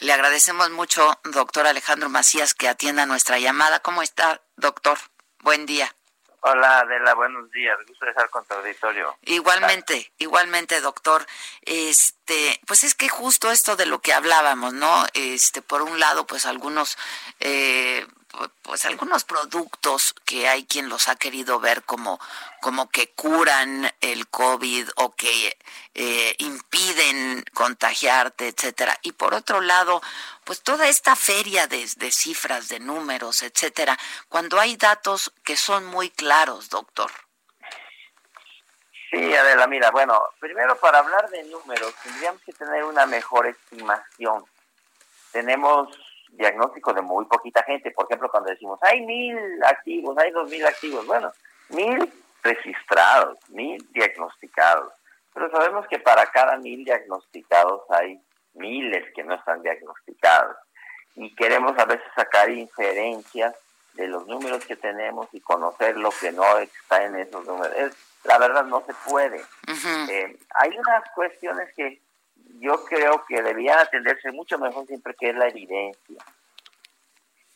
Le agradecemos mucho, doctor Alejandro Macías, que atienda nuestra llamada. ¿Cómo está, doctor? Buen día. Hola Adela, buenos días. Gusto de estar con tu auditorio. Igualmente, igualmente, doctor. Este, pues es que justo esto de lo que hablábamos, ¿no? Este, por un lado, pues algunos eh, pues algunos productos que hay quien los ha querido ver como, como que curan el COVID o que eh, impiden contagiarte, etcétera. Y por otro lado, pues toda esta feria de, de cifras, de números, etcétera, cuando hay datos que son muy claros, doctor. Sí, Adela, mira, bueno, primero para hablar de números tendríamos que tener una mejor estimación. Tenemos diagnóstico de muy poquita gente. Por ejemplo, cuando decimos, hay mil activos, hay dos mil activos. Bueno, mil registrados, mil diagnosticados. Pero sabemos que para cada mil diagnosticados hay miles que no están diagnosticados. Y queremos a veces sacar inferencias de los números que tenemos y conocer lo que no está en esos números. la verdad no se puede. Eh, hay unas cuestiones que yo creo que debían atenderse mucho mejor siempre que es la evidencia.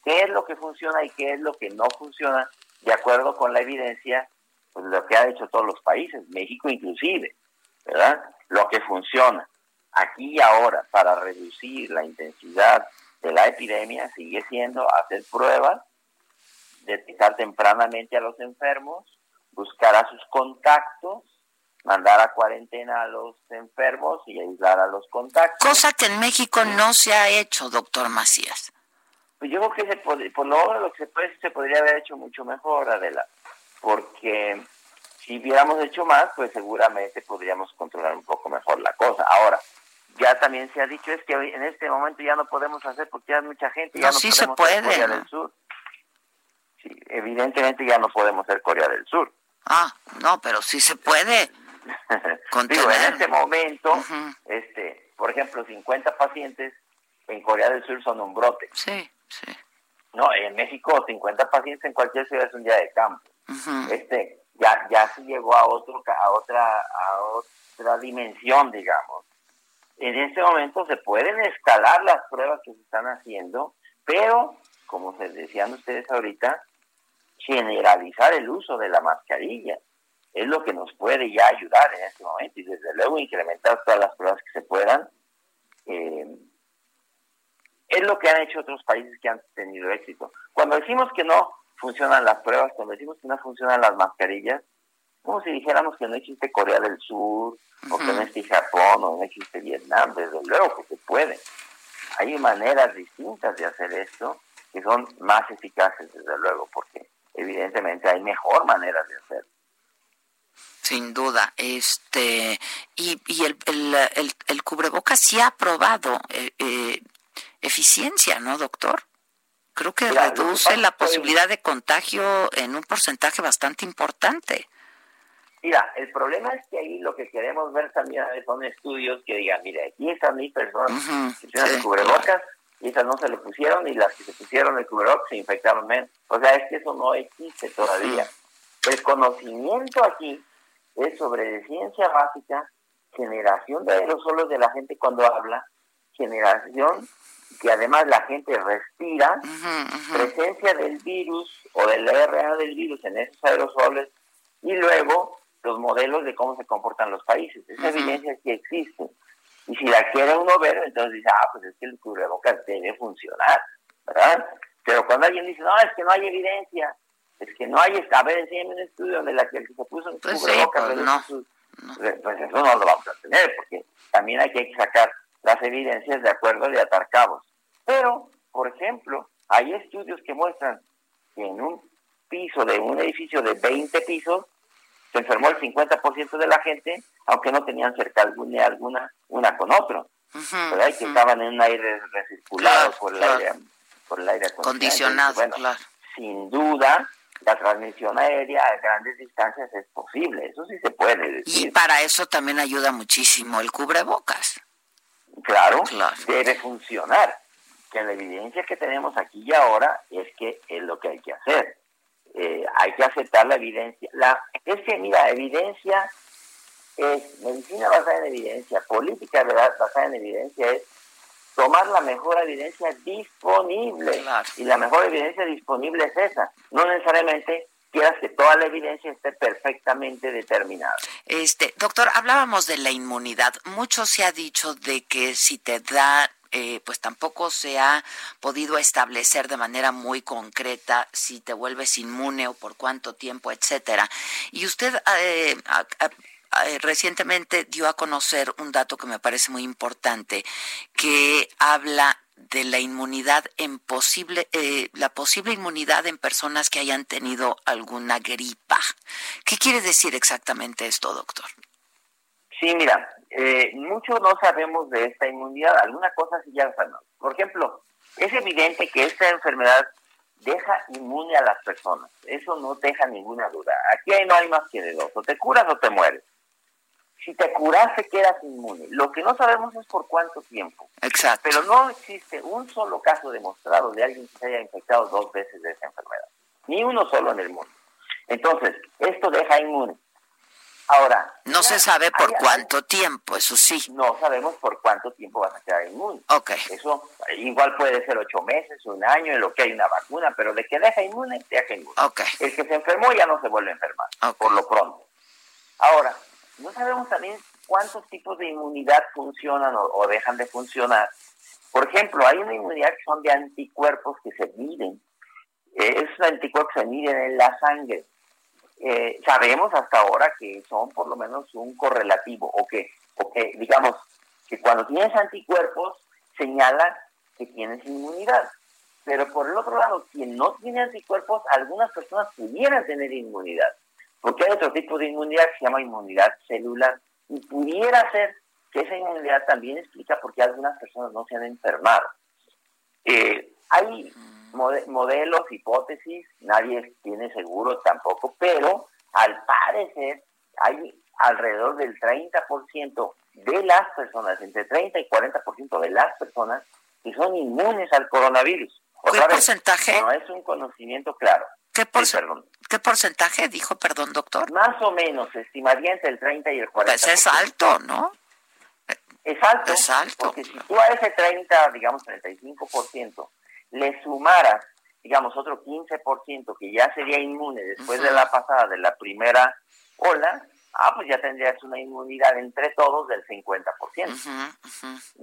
¿Qué es lo que funciona y qué es lo que no funciona? De acuerdo con la evidencia, pues lo que han hecho todos los países, México inclusive, ¿verdad? Lo que funciona aquí y ahora para reducir la intensidad de la epidemia sigue siendo hacer pruebas, detectar tempranamente a los enfermos, buscar a sus contactos, mandar a cuarentena a los enfermos y aislar a los contactos. Cosa que en México no se ha hecho, doctor Macías. Pues yo creo que se por lo lo que se puede, se podría haber hecho mucho mejor, Adela, porque si hubiéramos hecho más, pues seguramente podríamos controlar un poco mejor la cosa. Ahora, ya también se ha dicho es que en este momento ya no podemos hacer porque ya hay mucha gente, ya no, sí podemos se puede, Corea del Sur. Sí, evidentemente ya no podemos ser Corea del Sur. Ah, no, pero sí se puede. Digo, en este momento, este, por ejemplo, 50 pacientes en Corea del Sur son un brote. Sí, sí. No, en México 50 pacientes en cualquier ciudad es un día de campo. Este, ya ya se llegó a otro a otra a otra dimensión, digamos. En este momento se pueden escalar las pruebas que se están haciendo, pero como se decían ustedes ahorita, generalizar el uso de la mascarilla es lo que nos puede ya ayudar en este momento y desde luego incrementar todas las pruebas que se puedan. Eh, es lo que han hecho otros países que han tenido éxito. Cuando decimos que no funcionan las pruebas, cuando decimos que no funcionan las mascarillas, como si dijéramos que no existe Corea del Sur, o que no existe Japón, o no existe Vietnam, desde luego que se puede. Hay maneras distintas de hacer esto que son más eficaces, desde luego, porque evidentemente hay mejor manera de hacerlo. Sin duda, este y, y el, el, el, cubrebocas sí ha probado eh, eh, eficiencia, ¿no, doctor? Creo que reduce la posibilidad de contagio en un porcentaje bastante importante. Mira, el problema es que ahí lo que queremos ver también son estudios que digan, mire, aquí están mis personas que tienen el cubrebocas y esas no se le pusieron y las que se pusieron el cubrebocas se infectaron menos. O sea, es que eso no existe todavía. El conocimiento aquí es sobre ciencia básica, generación de aerosolos de la gente cuando habla, generación que además la gente respira, presencia del virus o del RNA del virus en esos aerosoles y luego los modelos de cómo se comportan los países. Esa evidencia sí existe. Y si la quiere uno ver, entonces dice, ah, pues es que el cubrebocas debe funcionar, ¿verdad? Pero cuando alguien dice, no, es que no hay evidencia, es que no hay, a ver, enséñame un estudio donde la que se puso en pues cubrebocas, pues no. pues eso no lo vamos a tener, porque también hay que sacar las evidencias de acuerdo de atar cabos. Pero, por ejemplo, hay estudios que muestran que en un piso de un edificio de 20 pisos se enfermó el 50% de la gente, aunque no tenían cerca alguna, alguna una con otro, ¿verdad? Y que estaban en un aire recirculado por, el aire, por el aire acondicionado. Bueno, sin duda, la transmisión aérea a grandes distancias es posible, eso sí se puede decir. Y para eso también ayuda muchísimo el cubrebocas. Claro, debe funcionar. Que la evidencia que tenemos aquí y ahora es que es lo que hay que hacer. Eh, hay que aceptar la evidencia. La, es que, mira, evidencia es medicina basada en evidencia, política basada en evidencia es tomar la mejor evidencia disponible. Y la mejor evidencia disponible es esa. No necesariamente quieras que toda la evidencia esté perfectamente determinada. Este, doctor, hablábamos de la inmunidad. Mucho se ha dicho de que si te da eh, pues tampoco se ha podido establecer de manera muy concreta si te vuelves inmune o por cuánto tiempo, etcétera. Y usted eh, eh, recientemente dio a conocer un dato que me parece muy importante, que habla de la inmunidad en posible, eh, la posible inmunidad en personas que hayan tenido alguna gripa. ¿Qué quiere decir exactamente esto, doctor? Sí, mira, eh, mucho no sabemos de esta inmunidad, alguna cosa sí ya sabemos. Por ejemplo, es evidente que esta enfermedad deja inmune a las personas, eso no deja ninguna duda. Aquí no hay más que de dos, o te curas o te mueres si te curaste quedas inmune. Lo que no sabemos es por cuánto tiempo. Exacto. Pero no existe un solo caso demostrado de alguien que se haya infectado dos veces de esa enfermedad. Ni uno solo en el mundo. Entonces, esto deja inmune. Ahora. No se sabe por cuánto tiempo, eso sí. No sabemos por cuánto tiempo vas a quedar inmune. Ok. Eso igual puede ser ocho meses, un año, en lo que hay una vacuna, pero de que deja inmune, deja inmune. Ok. El que se enfermó ya no se vuelve a enfermar, por lo pronto. Ahora, no sabemos también cuántos tipos de inmunidad funcionan o, dejan de funcionar. Por ejemplo, hay una inmunidad que son de anticuerpos que se miden. Eh, esos anticuerpos se miden en la sangre. Eh, sabemos hasta ahora que son por lo menos un correlativo, o que, o que digamos que cuando tienes anticuerpos señala que tienes inmunidad. Pero por el otro lado, quien no tiene anticuerpos, algunas personas pudieran tener inmunidad porque hay otro tipo de inmunidad que se llama inmunidad celular y pudiera ser que esa inmunidad también explica por qué algunas personas no se han enfermado. Eh, hay modelos, hipótesis, nadie tiene seguro tampoco, pero al parecer hay alrededor del 30% de las personas, entre 30 y 40% de las personas que son inmunes al coronavirus. ¿Qué porcentaje? No es un conocimiento claro. ¿Qué, ¿Qué porcentaje dijo, perdón, doctor? Más o menos, se estimaría entre el 30 y el 40%. Pues es alto, ¿no? Es alto. Es alto. Porque si tú a ese 30, digamos 35%, le sumaras, digamos, otro 15% que ya sería inmune después de la pasada, de la primera ola, ah, pues ya tendrías una inmunidad entre todos del 50%.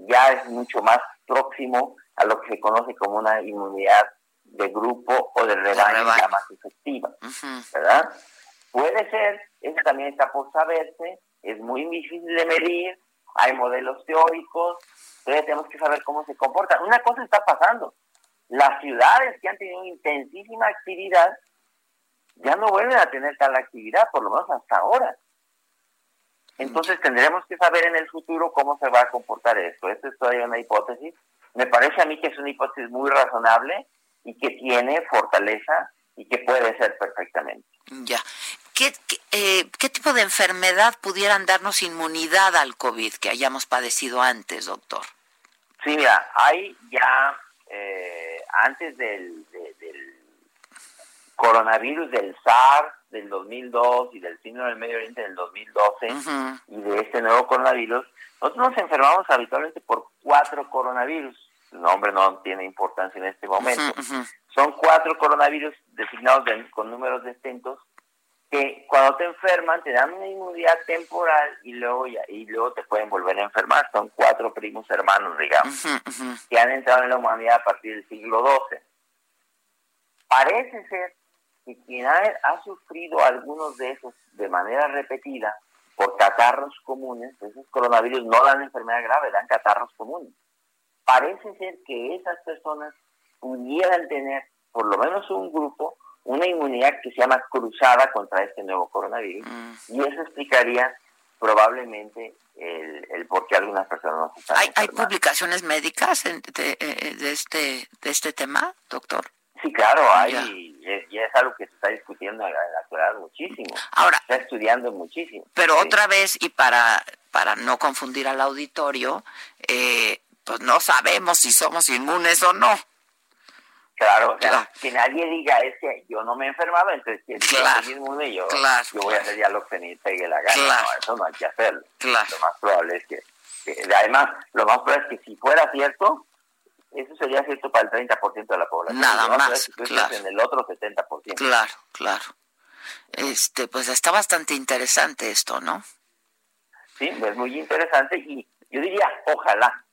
Ya es mucho más próximo a lo que se conoce como una inmunidad de grupo o de rebaño, más efectiva, ¿verdad? Puede ser, eso también está por saberse, es muy difícil de medir, hay modelos teóricos, entonces tenemos que saber cómo se comporta. Una cosa está pasando, las ciudades que han tenido intensísima actividad ya no vuelven a tener tal actividad, por lo menos hasta ahora. Entonces tendremos que saber en el futuro cómo se va a comportar esto. Esto es todavía una hipótesis. Me parece a mí que es una hipótesis muy razonable y que tiene fortaleza y que puede ser perfectamente. Ya. ¿Qué, eh, qué, tipo de enfermedad pudieran darnos inmunidad al COVID que hayamos padecido antes, doctor? Sí, mira, hay ya, eh, antes del, del coronavirus, del SARS del 2002 y del síndrome del Medio Oriente del 2012 y de este nuevo coronavirus, nosotros nos enfermamos habitualmente por cuatro coronavirus nombre no tiene importancia en este momento. Son cuatro coronavirus designados con números distintos que cuando te enferman te dan una inmunidad temporal y luego y luego te pueden volver a enfermar. Son cuatro primos hermanos, digamos, que han entrado en la humanidad a partir del siglo XII. Parece ser que quien ha, ha sufrido algunos de esos de manera repetida por catarros comunes, esos coronavirus no dan enfermedad grave, dan catarros comunes parece ser que esas personas pudieran tener, por lo menos un grupo, una inmunidad que se llama cruzada contra este nuevo coronavirus. Mm. Y eso explicaría probablemente el, el por qué algunas personas no se están ¿Hay, ¿Hay publicaciones médicas de, de, este, de este tema, doctor? Sí, claro, hay, y es, algo que se está discutiendo en la, actualidad muchísimo. Ahora, se está estudiando muchísimo. Pero otra vez, y para, para no confundir al auditorio, eh, pues no sabemos si somos inmunes o no. Claro, que nadie diga es que yo no me he enfermado, entonces si claro, soy inmune yo, yo voy a hacer ya lo que me pegue la gana. No, eso no hay que hacerlo. Lo más probable es que, además, lo más probable es que si fuera cierto, eso sería cierto para el 30% de la población. Nada más, claro. En el otro 70%. Claro, claro. Este, pues está bastante interesante esto, ¿no? Sí, es muy interesante y yo diría, ojalá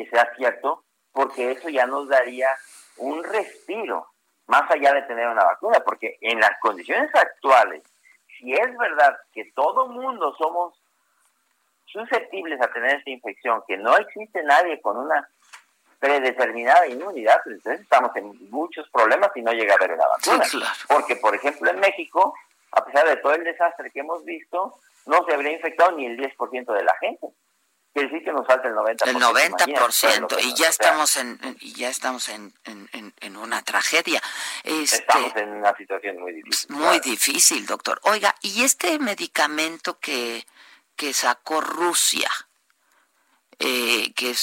que sea cierto, porque eso ya nos daría un respiro, más allá de tener una vacuna, porque en las condiciones actuales, si es verdad que todo mundo somos susceptibles a tener esta infección, que no existe nadie con una predeterminada inmunidad, pues entonces estamos en muchos problemas y no llega a haber una vacuna. Porque, por ejemplo, en México, a pesar de todo el desastre que hemos visto, no se habría infectado ni el 10% de la gente quiere decir que nos falta el 90%. El 90%, y ya estamos en, y ya estamos en, en, en una tragedia. Este, estamos en una situación muy difícil. Muy difícil, doctor. Oiga, ¿y este medicamento que, que sacó Rusia, eh, que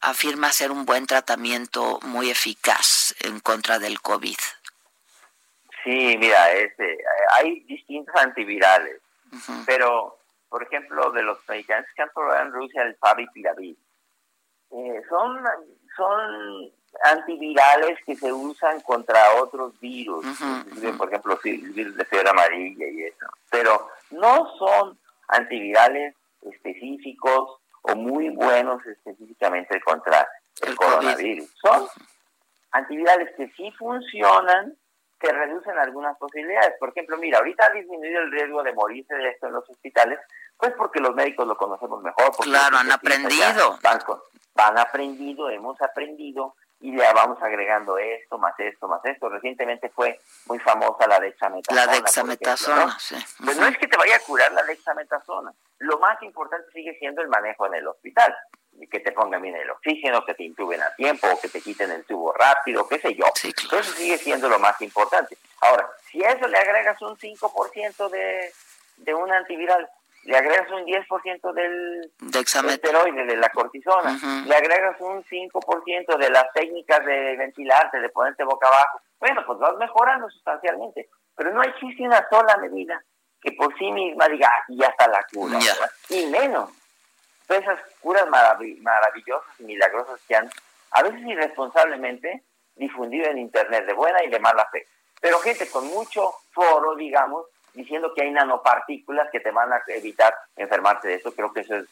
afirma ser un buen tratamiento muy eficaz en contra del COVID? Sí, mira, este, hay distintos antivirales, pero por ejemplo, de los medicamentos que han probado en Rusia, el Favipiravir. Eh, son, son antivirales que se usan contra otros virus, por ejemplo, el virus de fiebre amarilla y eso. Pero no son antivirales específicos o muy buenos específicamente contra el, coronavirus. Son antivirales que sí funcionan, que reducen algunas posibilidades. Por ejemplo, mira, ahorita ha disminuido el riesgo de morirse de esto en los hospitales, pues porque los médicos lo conocemos mejor. claro, han aprendido. Van, van aprendido, hemos aprendido y le vamos agregando esto, más esto, más esto. Recientemente fue muy famosa la dexametasona. La dexametasona, sí. Pues no es que te vaya a curar la dexametasona. Lo más importante sigue siendo el manejo en el hospital. Que te pongan bien el oxígeno, que te intuben a tiempo, o que te quiten el tubo rápido, qué sé yo. Eso sigue siendo lo más importante. Ahora, si a eso le agregas un 5% de, de un antiviral, le agregas un 10% del, esteroide, de la cortisona, le agregas un 5% de las técnicas de ventilarte, de ponerte boca abajo, bueno, pues vas mejorando sustancialmente. Pero no existe una sola medida que por sí misma diga, ah, ya está la cura. Y menos. Todas esas curas maravillosas y milagrosas que han, a veces irresponsablemente, difundido en Internet de buena y de mala fe. Pero gente con mucho foro, digamos, diciendo que hay nanopartículas que te van a evitar enfermarte de eso, creo que eso es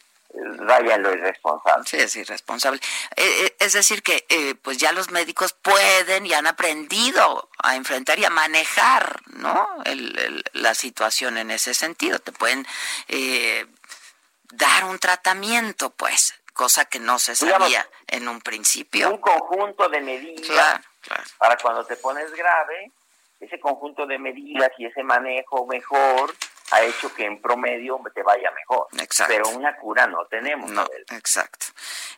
raya lo irresponsable. Sí, es irresponsable. Eh, eh, es decir, que eh, pues ya los médicos pueden y han aprendido a enfrentar y a manejar ¿no? la situación en ese sentido. Te pueden dar un tratamiento, pues, cosa que no se sabía en un principio. Un conjunto de medidas para cuando te pones grave ese conjunto de medidas y ese manejo mejor ha hecho que en promedio te vaya mejor. Exacto. Pero una cura no tenemos. No, exacto.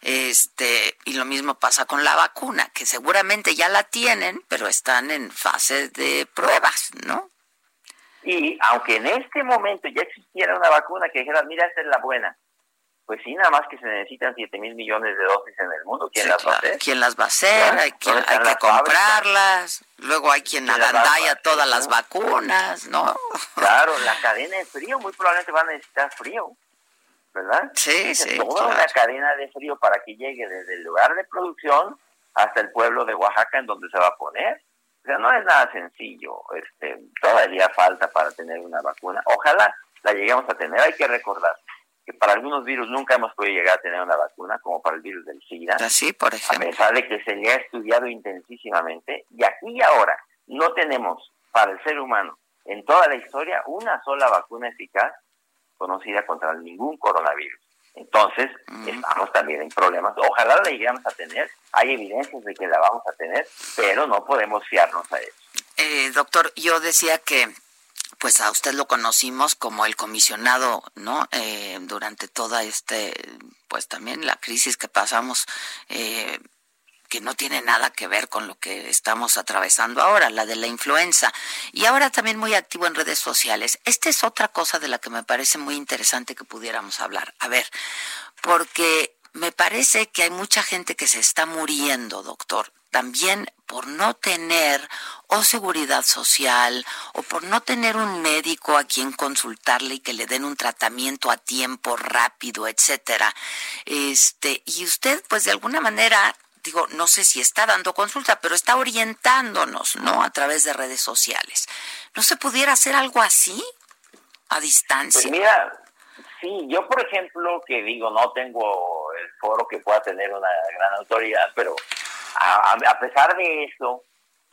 Este, y lo mismo pasa con la vacuna, que seguramente ya la tienen, pero están en fase de pruebas, ¿no? Y aunque en este momento ya existiera una vacuna que dijera, mira, esta es la buena, pues sí, nada más que se necesitan 7 mil millones de dosis en el mundo. ¿Quién las va a hacer? ¿Quién las va a hacer? Hay, que comprarlas. Luego hay quien agandalla todas las vacunas, ¿no? Claro, la cadena de frío muy probablemente va a necesitar frío, ¿verdad? Sí, sí. Toda una cadena de frío para que llegue desde el lugar de producción hasta el pueblo de Oaxaca en donde se va a poner. O sea, no es nada sencillo. Este, todavía falta para tener una vacuna. Ojalá la lleguemos a tener. Hay que recordar que para algunos virus nunca hemos podido llegar a tener una vacuna, como para el virus del SIDA. Así, por ejemplo. A pesar de que se le ha estudiado intensísimamente, y aquí y ahora no tenemos para el ser humano en toda la historia una sola vacuna eficaz conocida contra ningún coronavirus. Entonces, estamos también en problemas. Ojalá la lleguemos a tener, hay evidencias de que la vamos a tener, pero no podemos fiarnos a eso. Eh, doctor, yo decía que pues a usted lo conocimos como el comisionado, ¿no? Eh, durante toda este, pues también la crisis que pasamos, eh, que no tiene nada que ver con lo que estamos atravesando ahora, la de la influenza. Y ahora también muy activo en redes sociales. Esta es otra cosa de la que me parece muy interesante que pudiéramos hablar. A ver, porque me parece que hay mucha gente que se está muriendo, doctor, también por no tener o seguridad social o por no tener un médico a quien consultarle y que le den un tratamiento a tiempo rápido, etcétera. Este, y usted pues de alguna manera digo, no sé si está dando consulta, pero está orientándonos, ¿no? A través de redes sociales. ¿No se pudiera hacer algo así a distancia? Pues mira, sí, yo por ejemplo, que digo, no tengo el foro que pueda tener una gran autoridad, pero a, pesar de eso,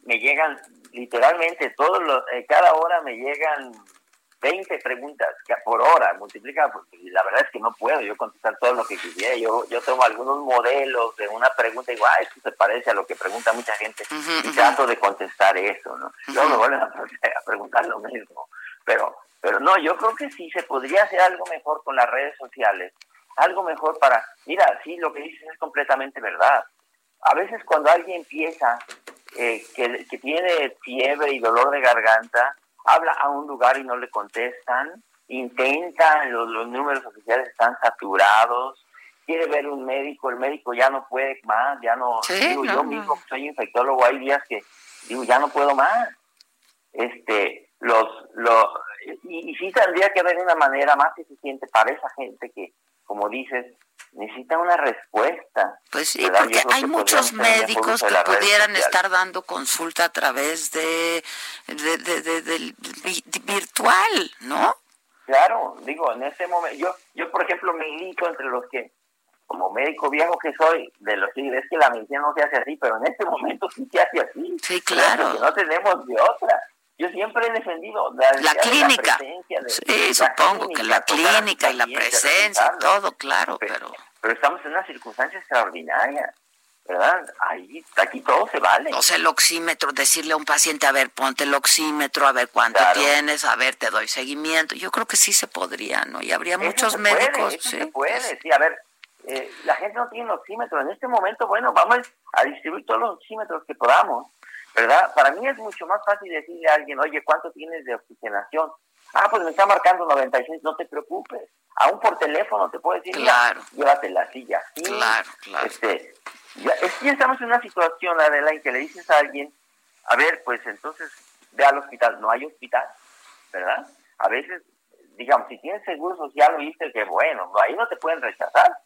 me llegan literalmente todos los, eh, cada hora me llegan 20 preguntas por hora, multiplica, porque la verdad es que no puedo yo contestar todo lo que quisiera. Yo, yo tomo algunos modelos de una pregunta y digo, ah, esto se parece a lo que pregunta mucha gente, y trato de contestar eso, ¿no? Luego me vuelven a, preguntar lo mismo. Pero, pero no, yo creo que sí se podría hacer algo mejor con las redes sociales, algo mejor para, mira, sí, lo que dices es completamente verdad a veces cuando alguien empieza eh, que, tiene fiebre y dolor de garganta, habla a un lugar y no le contestan, intenta, los, números oficiales están saturados, quiere ver un médico, el médico ya no puede más, ya no, digo, yo mismo soy infectólogo, hay días que digo, ya no puedo más. Este, los, los, y, y sí tendría que haber una manera más eficiente para esa gente que, como dices, necesita una respuesta. Pues sí, porque hay muchos médicos que pudieran estar dando consulta a través de, de, virtual, ¿no? Claro, digo, en ese momento, yo, yo por ejemplo me milito entre los que, como médico viejo que soy, de los que es que la medicina no se hace así, pero en este momento sí se hace así. Sí, claro. no tenemos de otra. Yo siempre he defendido la, clínica. sí, supongo que la clínica y la presencia y todo, claro, pero, pero... estamos en una circunstancia extraordinaria. ¿verdad? Ahí, aquí todo se vale. O sea, el oxímetro, decirle a un paciente, a ver, ponte el oxímetro, a ver cuánto tienes, a ver, te doy seguimiento. Yo creo que sí se podría, ¿no? Y habría muchos médicos. sí, se puede, sí, a ver, eh, la gente no tiene oxímetro. En este momento, bueno, vamos a distribuir todos los oxímetros que podamos. ¿Verdad? Para mí es mucho más fácil decirle a alguien, oye, ¿cuánto tienes de oxigenación? Ah, pues me está marcando 96, no te preocupes. Aún por teléfono te puedo decir, claro. llévate la silla. Claro, claro. Este, ya, estamos en una situación, Adela, en que le dices a alguien, a ver, pues entonces ve al hospital. No hay hospital, ¿verdad? A veces, digamos, si tienes seguro social, viste que bueno, ahí no te pueden rechazar.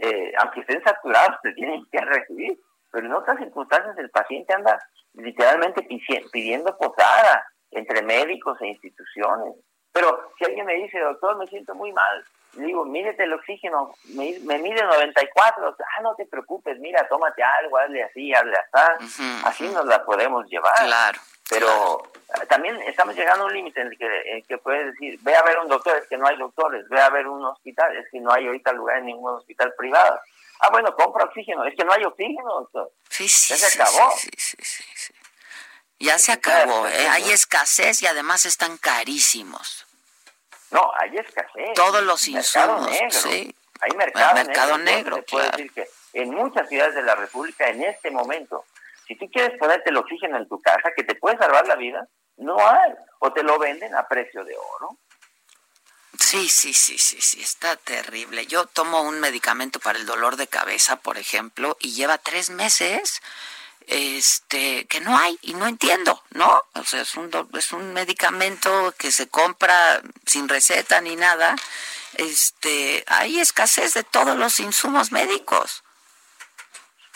Eh, aunque estén saturados, te tienen que recibir. Pero en otras circunstancias el paciente anda literalmente pidiendo posada entre médicos e instituciones. Pero si alguien me dice, doctor, me siento muy mal, le digo, mírete el oxígeno, me, me mide 94, ah, no te preocupes, mira, tómate algo, hazle así, hazle así, así nos la podemos llevar. Claro. Pero también estamos llegando a un límite en el que, en que puedes decir, ve a ver un doctor, es que no hay doctores, ve a ver un hospital, es que no hay ahorita lugar en ningún hospital privado. Ah, bueno, compra oxígeno. Es que no hay oxígeno, doctor. Sí, sí, ya se acabó. Sí, sí, sí, Ya se acabó. ¿eh? Hay escasez y además están carísimos. No, hay escasez. Todos los insumos. Negro. Sí. Hay mercado, mercado negro. negro puede decir que en muchas ciudades de la República, en este momento, si tú quieres ponerte el oxígeno en tu casa, que te puede salvar la vida, no hay. O te lo venden a precio de oro. Sí, sí, sí, sí, sí, está terrible. Yo tomo un medicamento para el dolor de cabeza, por ejemplo, y lleva tres meses este que no hay y no entiendo, ¿no? O sea, es un es un medicamento que se compra sin receta ni nada. Este, hay escasez de todos los insumos médicos.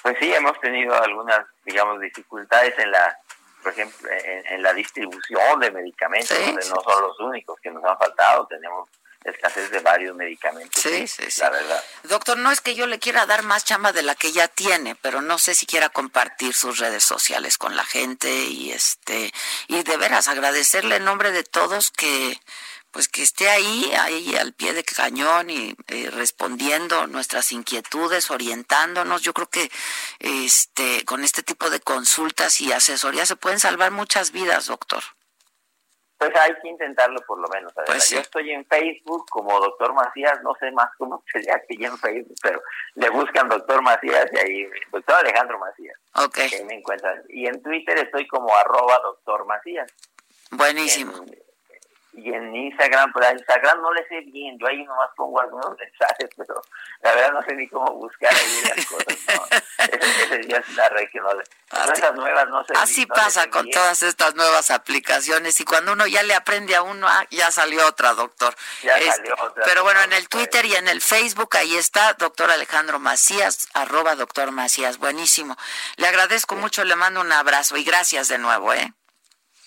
Pues sí, hemos tenido algunas, digamos, dificultades en la por ejemplo, en, la distribución de medicamentos, donde no son los únicos que nos han faltado, tenemos escasez de varios medicamentos. Sí, sí, sí. La verdad. Doctor, no es que yo le quiera dar más chamba de la que ya tiene, pero no sé si quiera compartir sus redes sociales con la gente y este y de veras agradecerle en nombre de todos que pues que esté ahí, ahí al pie de cañón y eh, respondiendo nuestras inquietudes, orientándonos. Yo creo que este con este tipo de consultas y asesorías se pueden salvar muchas vidas, doctor. Pues hay que intentarlo por lo menos. Pues Yo estoy en Facebook como doctor Macías, no sé más cómo sería aquí en Facebook, pero le buscan doctor Macías y ahí, doctor Alejandro Macías. Ok. Que me encuentran. Y en Twitter estoy como arroba doctor Macías. Buenísimo. Y en Instagram, pues a Instagram no le sé bien, yo ahí nomás pongo algunos mensajes, pero la verdad no sé ni cómo buscar ahí las cosas. No. Ese, ya es la red que no le... Así, esas nuevas no sé. así no pasa con bien. todas estas nuevas aplicaciones y cuando uno ya le aprende a uno, ah, ya salió otra, doctor. Ya Es- salió otra, pero bueno, no, en el no Twitter y en el Facebook, ahí está, doctor Alejandro Macías, arroba doctor Macías. Buenísimo. Le agradezco mucho, le mando un abrazo y gracias de nuevo, ¿eh?